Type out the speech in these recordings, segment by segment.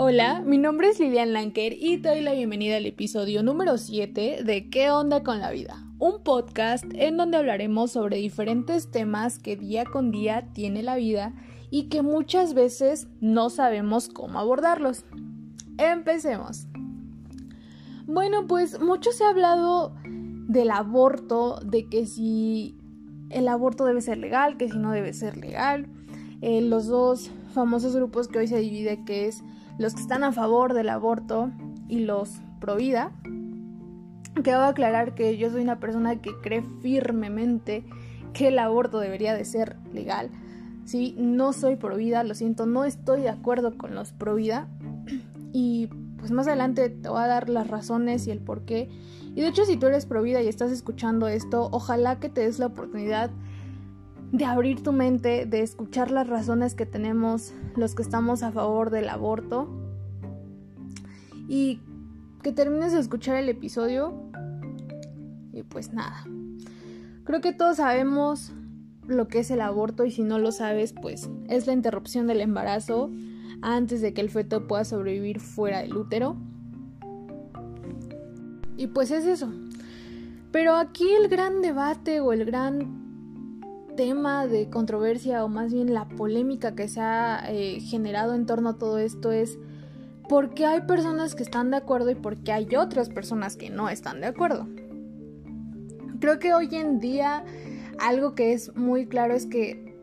Hola, mi nombre es Lilian Lanker y te doy la bienvenida al episodio número 7 de ¿Qué onda con la vida? Un podcast en donde hablaremos sobre diferentes temas que día con día tiene la vida y que muchas veces no sabemos cómo abordarlos. Empecemos. Bueno, pues mucho se ha hablado del aborto, de que si el aborto debe ser legal, que si no debe ser legal. Eh, los dos famosos grupos que hoy se divide, que es los que están a favor del aborto y los pro vida. Quiero aclarar que yo soy una persona que cree firmemente que el aborto debería de ser legal. Sí, no soy pro vida, lo siento, no estoy de acuerdo con los pro vida. Y pues más adelante te voy a dar las razones y el por qué. Y de hecho, si tú eres pro vida y estás escuchando esto, ojalá que te des la oportunidad de abrir tu mente, de escuchar las razones que tenemos los que estamos a favor del aborto y que termines de escuchar el episodio y pues nada. Creo que todos sabemos lo que es el aborto y si no lo sabes pues es la interrupción del embarazo antes de que el feto pueda sobrevivir fuera del útero. Y pues es eso. Pero aquí el gran debate o el gran tema de controversia o más bien la polémica que se ha eh, generado en torno a todo esto es por qué hay personas que están de acuerdo y por qué hay otras personas que no están de acuerdo. Creo que hoy en día algo que es muy claro es que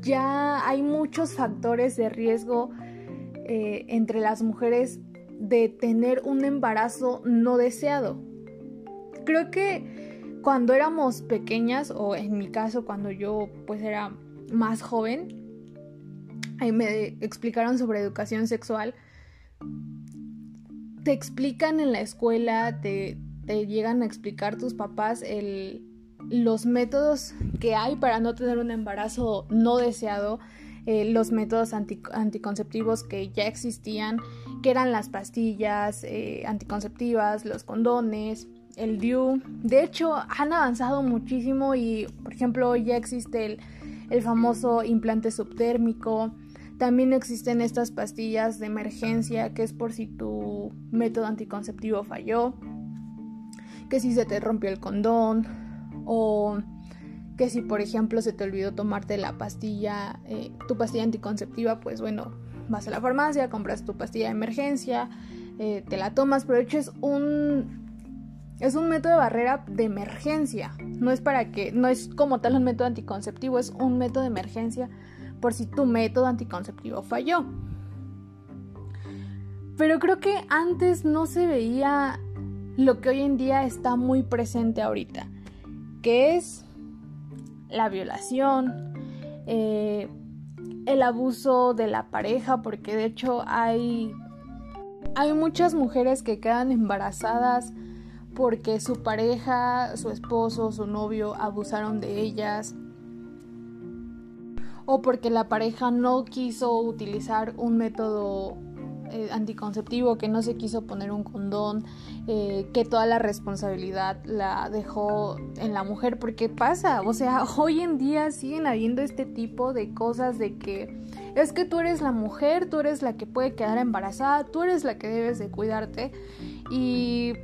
ya hay muchos factores de riesgo eh, entre las mujeres de tener un embarazo no deseado. Creo que cuando éramos pequeñas, o en mi caso cuando yo pues era más joven, ahí me explicaron sobre educación sexual, te explican en la escuela, te, llegan a explicar tus papás los métodos que hay para no tener un embarazo no deseado, eh, los métodos anticonceptivos que ya existían, que eran las pastillas eh, anticonceptivas, los condones, el DIU. De hecho, han avanzado muchísimo y, por ejemplo, ya existe el, famoso implante subtérmico. También existen estas pastillas de emergencia, que es por si tu método anticonceptivo falló, que si se te rompió el condón, o que si, por ejemplo, se te olvidó tomarte la pastilla, eh, tu pastilla anticonceptiva, pues bueno, vas a la farmacia, compras tu pastilla de emergencia, eh, te la tomas, pero de hecho es un es un método de barrera de emergencia. No es para que, no es como tal un método anticonceptivo, es un método de emergencia por si tu método anticonceptivo falló. Pero creo que antes no se veía lo que hoy en día está muy presente ahorita, que es la violación, eh, el abuso de la pareja, porque de hecho hay, hay muchas mujeres que quedan embarazadas porque su pareja, su esposo, su novio abusaron de ellas. O porque la pareja no quiso utilizar un método eh, anticonceptivo, que no se quiso poner un condón, eh, que toda la responsabilidad la dejó en la mujer, porque pasa, o sea, hoy en día siguen habiendo este tipo de cosas de que es que tú eres la mujer, tú eres la que puede quedar embarazada, tú eres la que debes de cuidarte. Y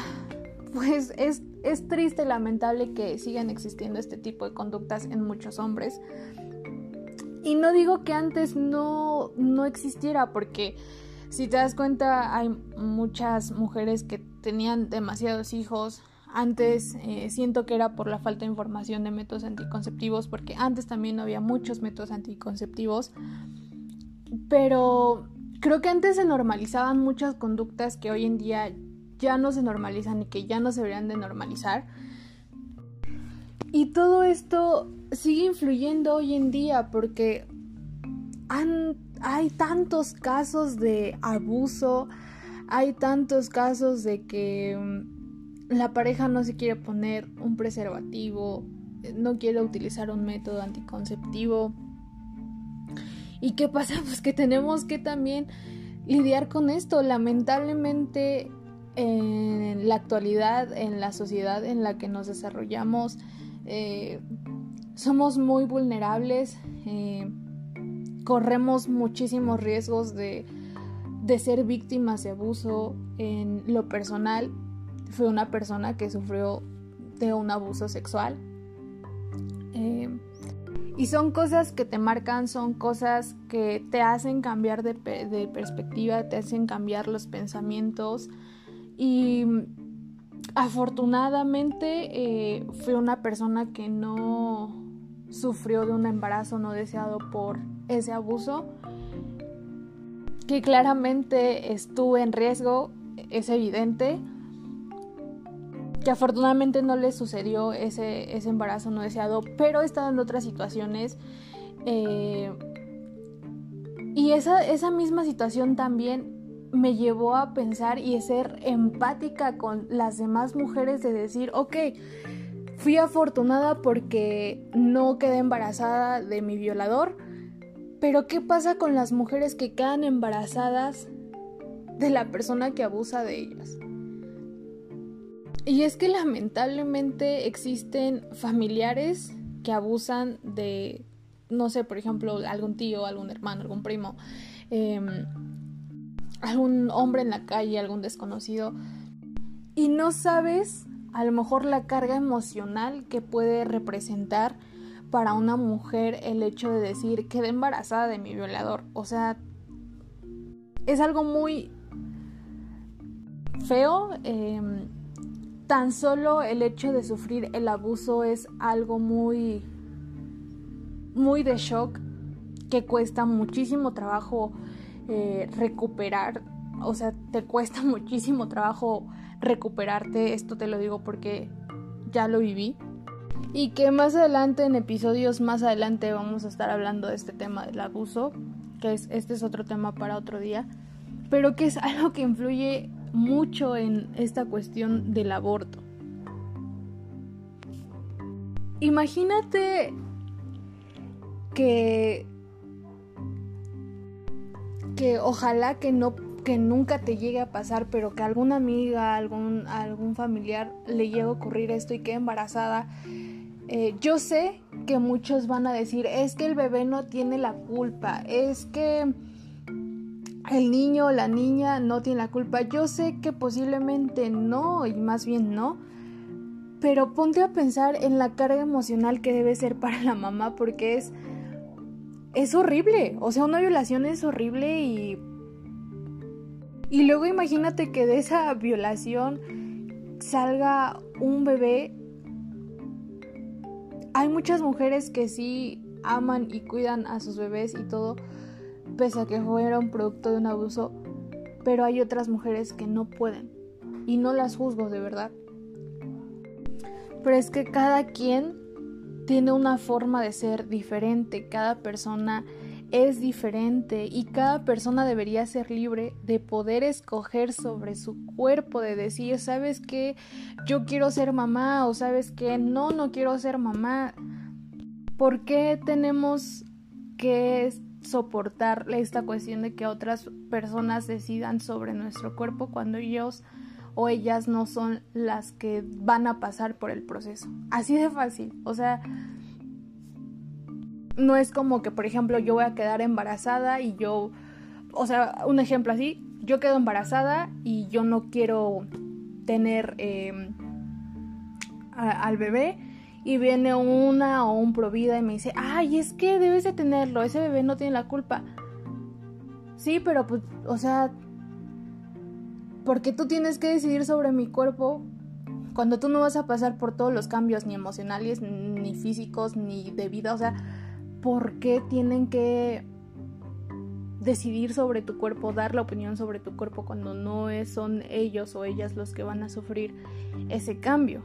pues es, es triste y lamentable que sigan existiendo este tipo de conductas en muchos hombres. Y no digo que antes no, no existiera, porque si te das cuenta hay muchas mujeres que tenían demasiados hijos. Antes eh, siento que era por la falta de información de métodos anticonceptivos, porque antes también había muchos métodos anticonceptivos. Pero creo que antes se normalizaban muchas conductas que hoy en día ya no se normalizan y que ya no se deberían de normalizar. Y todo esto sigue influyendo hoy en día porque hay tantos casos de abuso, hay tantos casos de que mm, la pareja no se quiere poner un preservativo, no quiere utilizar un método anticonceptivo. ¿Y qué pasa? Pues que tenemos que también lidiar con esto. Lamentablemente en la actualidad, en la sociedad en la que nos desarrollamos, eh, somos muy vulnerables. Eh, corremos muchísimos riesgos de, de ser víctimas de abuso en lo personal. Fue una persona que sufrió de un abuso sexual. Eh, y son cosas que te marcan, son cosas que te hacen cambiar de, de perspectiva, te hacen cambiar los pensamientos. Y afortunadamente eh, fue una persona que no sufrió de un embarazo no deseado por ese abuso, que claramente estuvo en riesgo, es evidente, que afortunadamente no le sucedió ese, ese embarazo no deseado, pero estado en otras situaciones. Eh, y esa, esa misma situación también me llevó a pensar y a ser empática con las demás mujeres de decir, ok, fui afortunada porque no quedé embarazada de mi violador, pero ¿qué pasa con las mujeres que quedan embarazadas de la persona que abusa de ellas? Y es que lamentablemente existen familiares que abusan de, no sé, por ejemplo, algún tío, algún hermano, algún primo, em, algún hombre en la calle, algún desconocido, y no sabes a lo mejor la carga emocional que puede representar para una mujer el hecho de decir quedé embarazada de mi violador. O sea, es algo muy feo. Eh, tan solo el hecho de sufrir el abuso es algo muy, muy de shock que cuesta muchísimo trabajo eh, recuperar. O sea, te cuesta muchísimo trabajo recuperarte. Esto te lo digo porque ya lo viví. Y que más adelante, en episodios más adelante, vamos a estar hablando de este tema del abuso. Que es, este es otro tema para otro día. Pero que es algo que influye mucho en esta cuestión del aborto. Imagínate que que ojalá que no que nunca te llegue a pasar, pero que alguna amiga, algún algún familiar le llegue a ocurrir esto y quede embarazada. Eh, yo sé que muchos van a decir, es que el bebé no tiene la culpa, es que el niño o la niña no tiene la culpa. Yo sé que posiblemente no, y más bien no, pero ponte a pensar en la carga emocional que debe ser para la mamá porque es es horrible, o sea, una violación es horrible y y luego imagínate que de esa violación salga un bebé. Hay muchas mujeres que sí aman y cuidan a sus bebés y todo, pese a que fueron producto de un abuso, pero hay otras mujeres que no pueden y no las juzgo de verdad. Pero es que cada quien tiene una forma de ser diferente, cada persona es diferente y cada persona debería ser libre de poder escoger sobre su cuerpo, de decir, sabes que yo quiero ser mamá o sabes que no, no quiero ser mamá. ¿Por qué tenemos que soportar esta cuestión de que otras personas decidan sobre nuestro cuerpo cuando ellos o ellas no son las que van a pasar por el proceso. Así de fácil. O sea, no es como que, por ejemplo, yo voy a quedar embarazada y yo, o sea, un ejemplo así, yo quedo embarazada y yo no quiero tener em, al bebé y viene una o un provida y me dice, ay, es que debes de tenerlo, ese bebé no tiene la culpa. Sí, pero pues, o sea, porque tú tienes que decidir sobre mi cuerpo cuando tú no vas a pasar por todos los cambios ni emocionales, ni físicos, ni de vida. O sea, ¿por qué tienen que decidir sobre tu cuerpo, dar la opinión sobre tu cuerpo cuando no son ellos o ellas los que van a sufrir ese cambio?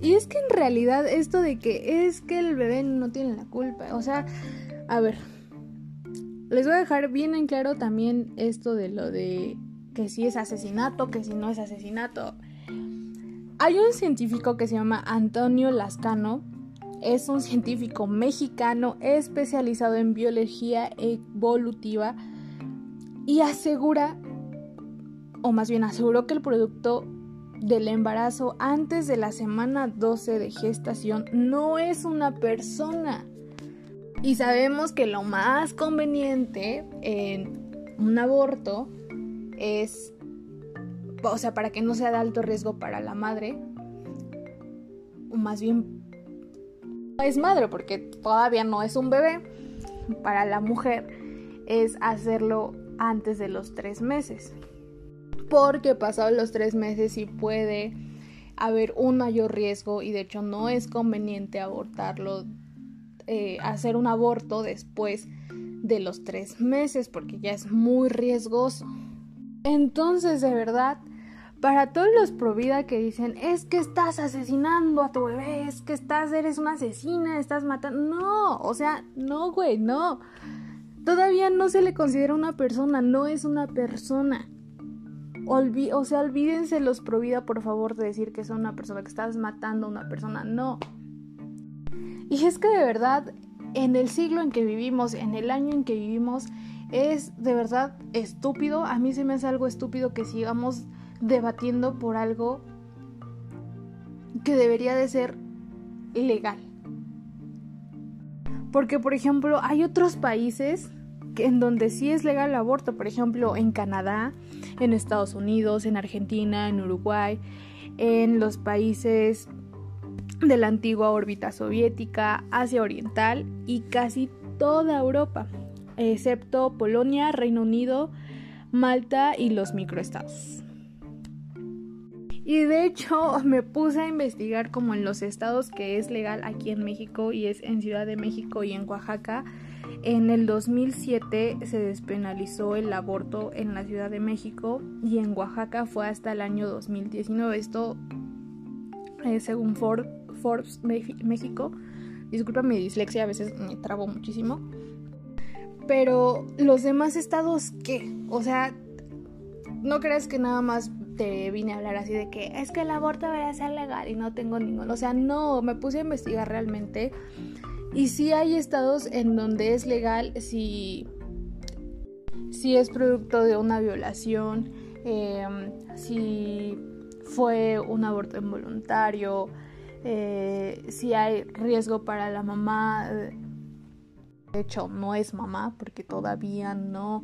Y es que en realidad esto de que es que el bebé no tiene la culpa, o sea, a ver, les voy a dejar bien en claro también esto de lo de que si es asesinato, que si no es asesinato. Hay un científico que se llama Antonio Lascano, es un científico mexicano especializado en biología evolutiva y asegura, o más bien aseguró que el producto del embarazo antes de la semana 12 de gestación no es una persona. Y sabemos que lo más conveniente en un aborto es, o sea, para que no sea de alto riesgo para la madre, o más bien es madre porque todavía no es un bebé, para la mujer es hacerlo antes de los tres meses. Porque pasados los tres meses sí puede haber un mayor riesgo y de hecho no es conveniente abortarlo, eh, hacer un aborto después de los tres meses porque ya es muy riesgoso. Entonces, de verdad, para todos los pro vida que dicen, es que estás asesinando a tu bebé, es que estás, eres una asesina, estás matando. No, o sea, no, güey, no. Todavía no se le considera una persona, no es una persona. o sea, olvídense los pro vida, por favor, de decir que son una persona, que estás matando a una persona. No. Y es que de verdad, en el siglo en que vivimos, en el año en que vivimos, es de verdad estúpido. A mí se me hace algo estúpido que sigamos debatiendo por algo que debería de ser legal. Porque, por ejemplo, hay otros países en donde sí es legal el aborto, por ejemplo, en Canadá, en Estados Unidos, en Argentina, en Uruguay, en los países de la antigua órbita soviética, Asia Oriental y casi toda Europa, excepto Polonia, Reino Unido, Malta y los microestados. Y de hecho me puse a investigar como en los estados que es legal aquí en México y es en Ciudad de México y en Oaxaca. En el 2007 se despenalizó el aborto en la Ciudad de México y en Oaxaca fue hasta el año 2019. Esto eh, según Forbes México. Disculpa mi dislexia, a veces me trabo muchísimo. Pero los demás estados, ¿qué? O sea, no creas que nada más te vine a hablar así de que es que el aborto debería ser legal y no tengo ninguno. O sea, no, me puse a investigar realmente. Y sí hay estados en donde es legal si, si es producto de una violación, em, si fue un aborto involuntario, eh, si hay riesgo para la mamá. De hecho, no es mamá porque todavía no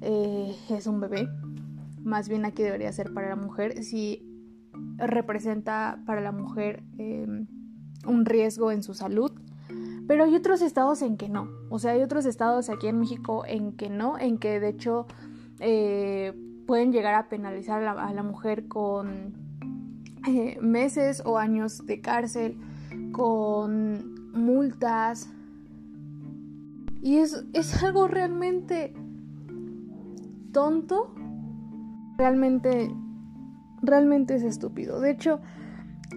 eh, es un bebé más bien aquí debería ser para la mujer, si representa para la mujer em, un riesgo en su salud. Pero hay otros estados en que no. O sea, hay otros estados aquí en México en que no, en que de hecho eh, pueden llegar a penalizar a la, mujer con eh, meses o años de cárcel, con multas. Y es, es algo realmente tonto realmente, realmente es estúpido. De hecho,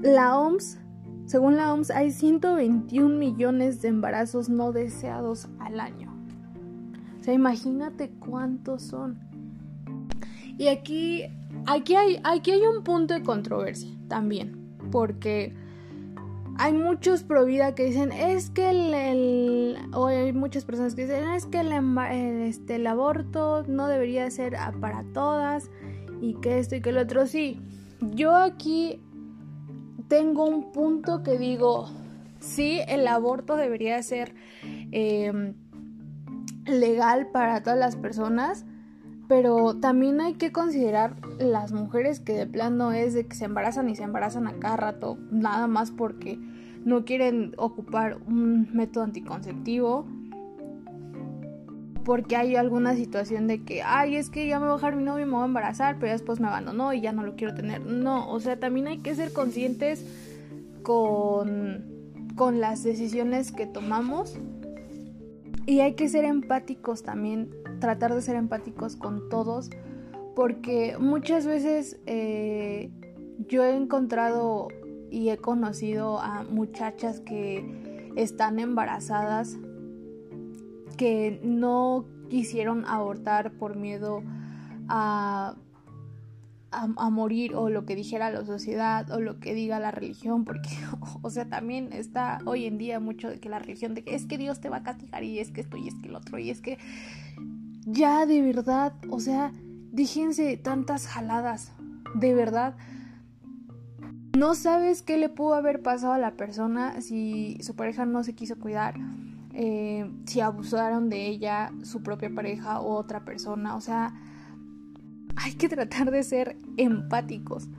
la OMS, según la OMS, hay 121 millones de embarazos no deseados al año. O sea, imagínate cuántos son. Y aquí, aquí, hay, aquí hay un punto de controversia también, porque hay muchos pro vida que dicen es que el, o hay muchas personas que dicen es que el, este, el aborto no debería ser para todas y que esto y que lo otro sí yo aquí tengo un punto que digo sí el aborto debería ser em, legal para todas las personas pero también hay que considerar las mujeres que de plano es de que se embarazan y se embarazan a cada rato, nada más porque no quieren ocupar un método anticonceptivo. Porque hay alguna situación de que, ay, es que ya me voy a bajar mi novio y me voy a embarazar, pero después me abandonó y ya no lo quiero tener. No, o sea, también hay que ser conscientes con, con las decisiones que tomamos y hay que ser empáticos también tratar de ser empáticos con todos, porque muchas veces eh, yo he encontrado y he conocido a muchachas que están embarazadas que no quisieron abortar por miedo a, a, morir o lo que dijera la sociedad o lo que diga la religión, porque, o sea, también está hoy en día mucho de que la religión, de que es que Dios te va a castigar y es que esto y es que el otro y es que ya, de verdad, o sea, díjense tantas jaladas, de verdad. No sabes qué le pudo haber pasado a la persona si su pareja no se quiso cuidar. eh, si abusaron de ella su propia pareja o otra persona. O sea, hay que tratar de ser empáticos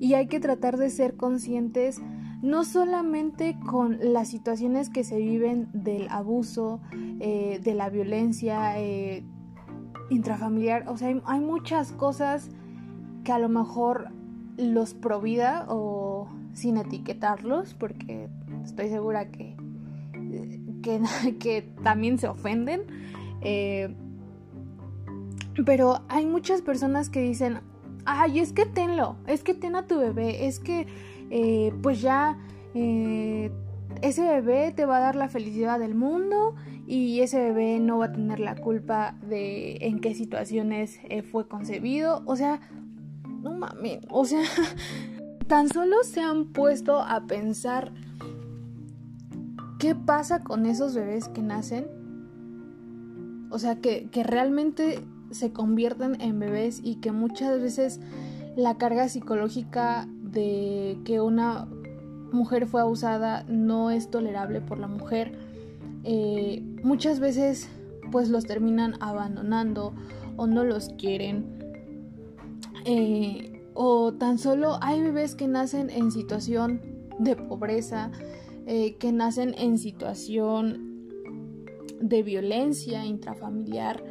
y hay que tratar de ser conscientes no solamente con las situaciones que se viven del abuso, eh, de la violencia eh, intrafamiliar, o sea, hay, muchas cosas que a lo mejor los provida o sin etiquetarlos, porque estoy segura que, que, también se ofenden. Eh, pero hay muchas personas que dicen, ay, es que tenlo, es que ten a tu bebé, es que eh, pues ya eh, ese bebé te va a dar la felicidad del mundo y ese bebé no va a tener la culpa de en qué situaciones eh, fue concebido. O sea, no mames, o sea, tan solo se han puesto a pensar qué pasa con esos bebés que nacen. O sea, que, que realmente se convierten en bebés y que muchas veces la carga psicológica de que una mujer fue abusada no es tolerable por la mujer. Eh, muchas veces pues los terminan abandonando o no los quieren. Eh, o tan solo hay bebés que nacen en situación de pobreza, eh, que nacen en situación de violencia intrafamiliar.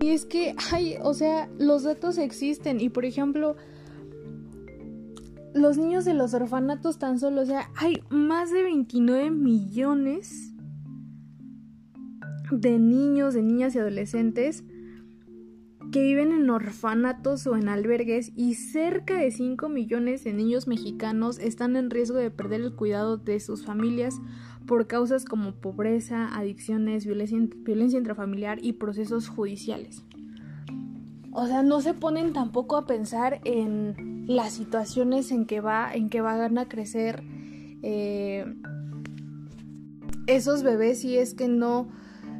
Y es que hay, o sea, los datos existen y por ejemplo, los niños de los orfanatos tan solo, o sea, hay más de 29 millones de niños, de niñas y adolescentes que viven en orfanatos o en albergues y cerca de 5 millones de niños mexicanos están en riesgo de perder el cuidado de sus familias por causas como pobreza, adicciones, violencia, intrafamiliar y procesos judiciales. O sea, no se ponen tampoco a pensar en las situaciones en que va, en que van a crecer eh, esos bebés si es que no,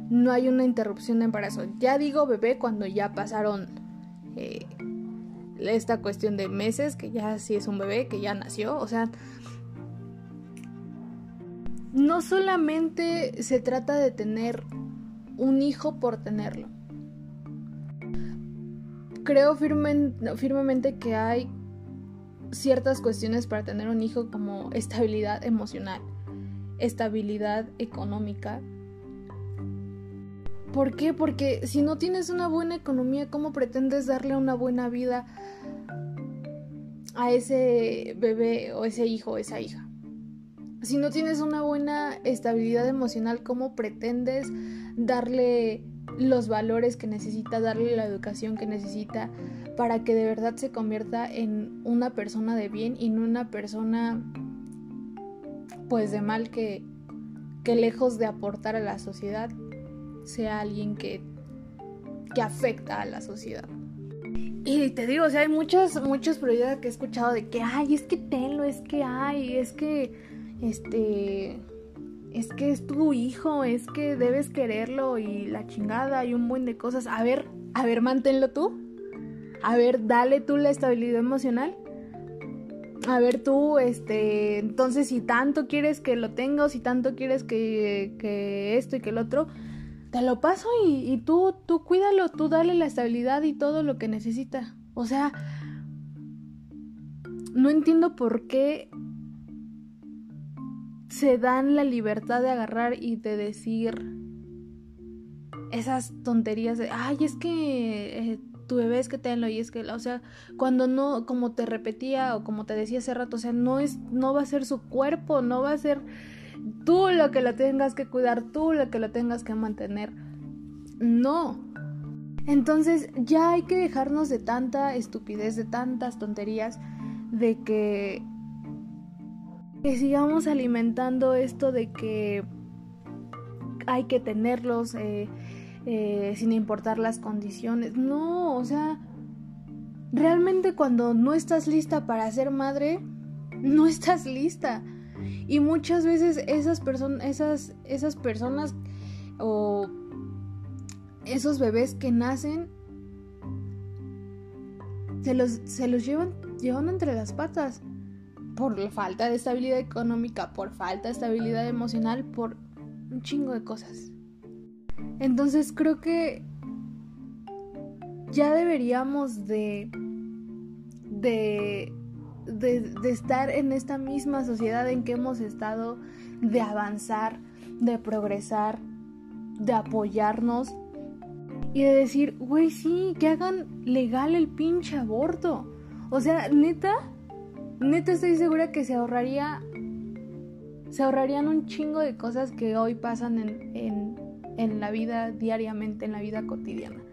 no hay una interrupción de embarazo. Ya digo bebé cuando ya pasaron eh, esta cuestión de meses, que ya sí es un bebé, que ya nació. O sea, no solamente se trata de tener un hijo por tenerlo creo firmemente que hay ciertas cuestiones para tener un hijo como estabilidad emocional, estabilidad económica. ¿Por qué? Porque si no tienes una buena economía, ¿cómo pretendes darle una buena vida a ese bebé o ese hijo o esa hija? Si no tienes una buena estabilidad emocional, ¿cómo pretendes darle los valores que necesita, darle la educación que necesita para que de verdad se convierta en una persona de bien y no una persona pues de mal que, que lejos de aportar a la sociedad sea alguien que, que afecta a la sociedad. Y te digo, o sea, hay muchos, muchos proyectos que he escuchado de que, ay, es que tenlo, es que hay, es que, este, es que es tu hijo, es que debes quererlo y la chingada y un buen de cosas. A ver, a ver, manténlo tú. A ver, dale tú la estabilidad emocional. A ver tú, este, entonces si tanto quieres que lo tenga si tanto quieres que, que esto y que el otro, te lo paso y, tú, tú cuídalo, tú dale la estabilidad y todo lo que necesita. O sea, no entiendo por qué se dan la libertad de agarrar y de decir esas tonterías de, ay, es que eh, tu bebé es que tenlo y es que, o sea, cuando no, como te repetía o como te decía hace rato, o sea, no es, no va a ser su cuerpo, no va a ser tú lo que lo tengas que cuidar, tú lo que lo tengas que mantener. No. Entonces ya hay que dejarnos de tanta estupidez, de tantas tonterías, de que que sigamos alimentando esto de que hay que tenerlos eh, eh, sin importar las condiciones. No, o sea, realmente cuando no estás lista para ser madre, no estás lista. Y muchas veces esas, personas esas, esas personas o esos bebés que nacen se los, se los llevan, llevan entre las patas por falta de estabilidad económica, por falta de estabilidad emocional, por un chingo de cosas. Entonces creo que ya deberíamos de, de, de, estar en esta misma sociedad en que hemos estado, de avanzar, de progresar, de apoyarnos y de decir, güey, sí, que hagan legal el pinche aborto. O sea, neta, neta estoy segura que se ahorraría, se ahorrarían un chingo de cosas que hoy pasan en, en, en la vida diariamente, en la vida cotidiana.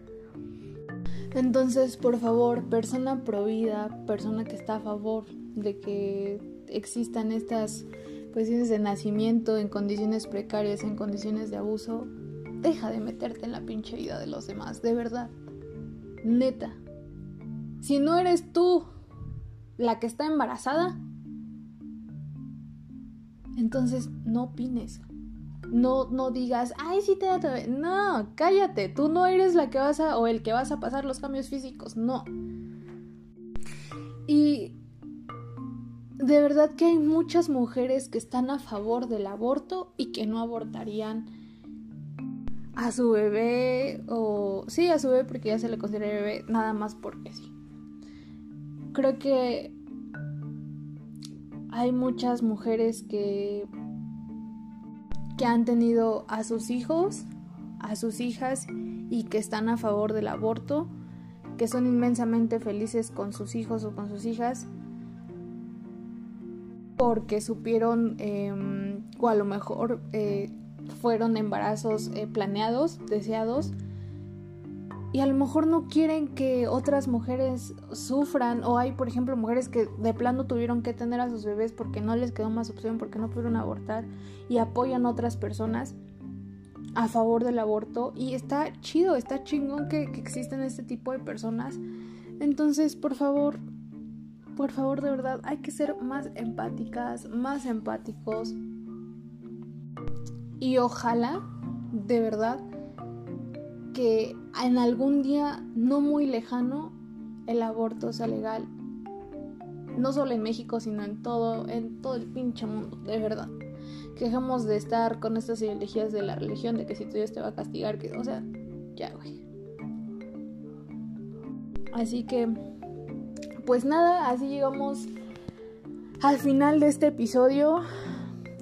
Entonces, por favor, persona provida, persona que está a favor de que existan estas cuestiones de nacimiento en condiciones precarias, en condiciones de abuso, deja de meterte en la pinche vida de los demás, de verdad. Neta. Si no eres tú la que está embarazada, entonces no opines. No, no digas, ay, sí te da No, cállate, tú no eres la que vas a, o el que vas a pasar los cambios físicos, no. Y de verdad que hay muchas mujeres que están a favor del aborto y que no abortarían a su bebé o sí a su bebé porque ya se le considera bebé nada más porque sí. Creo que hay muchas mujeres que que han tenido a sus hijos, a sus hijas y que están a favor del aborto, que son inmensamente felices con sus hijos o con sus hijas porque supieron em, o a lo mejor eh, fueron embarazos eh, planeados, deseados, y a lo mejor no quieren que otras mujeres sufran o hay por ejemplo mujeres que de plano tuvieron que tener a sus bebés porque no les quedó más opción porque no pudieron abortar y apoyan a otras personas a favor del aborto y está chido, está chingón que, que existen este tipo de personas. Entonces por favor por favor de verdad hay que ser más empáticas más empáticos. Y ojalá de verdad que en algún día no muy lejano el aborto sea legal. No solo en México, sino en todo, en todo el pinche mundo, de verdad. Que dejemos de estar con estas ideologías de la religión, de que si tú Dios te va a castigar, que, o sea, ya, güey. Así que, pues nada, así llegamos al final de este episodio.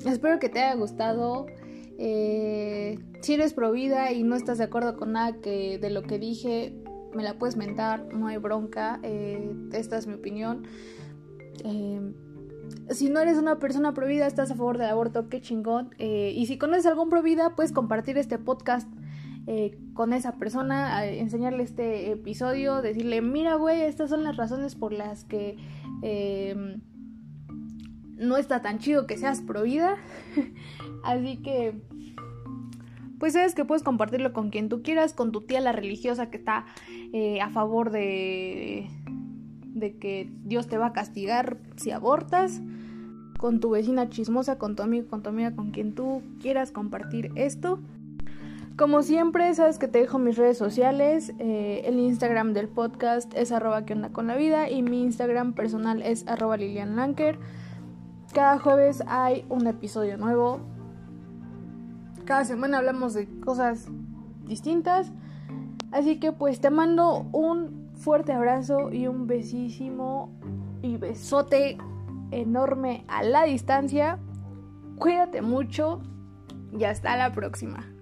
Espero que te haya gustado. Eh, si eres provida y no estás de acuerdo con nada que de lo que dije, me la puedes mentar, no hay bronca. Eh, esta es mi opinión. Eh, si no eres una persona provida, estás a favor del aborto, qué chingón. y si conoces algún provida, puedes compartir este podcast con esa persona, enseñarle este episodio, decirle, mira, güey, estas son las razones por las que no está tan chido que seas provida. Así que, pues sabes que puedes compartirlo con quien tú quieras, con tu tía la religiosa que está eh, a favor de, de que Dios te va a castigar si abortas, con tu vecina chismosa, con tu amigo, con tu amiga, con quien tú quieras compartir esto. Como siempre, sabes que te dejo mis redes sociales. Eh, el Instagram del podcast es arroba que onda con la vida y mi Instagram personal es arroba Lilian Lanker. Cada jueves hay un episodio nuevo. Cada semana hablamos de cosas distintas. Así que pues te mando un fuerte abrazo y un besísimo y besote enorme a la distancia. Cuídate mucho y hasta la próxima.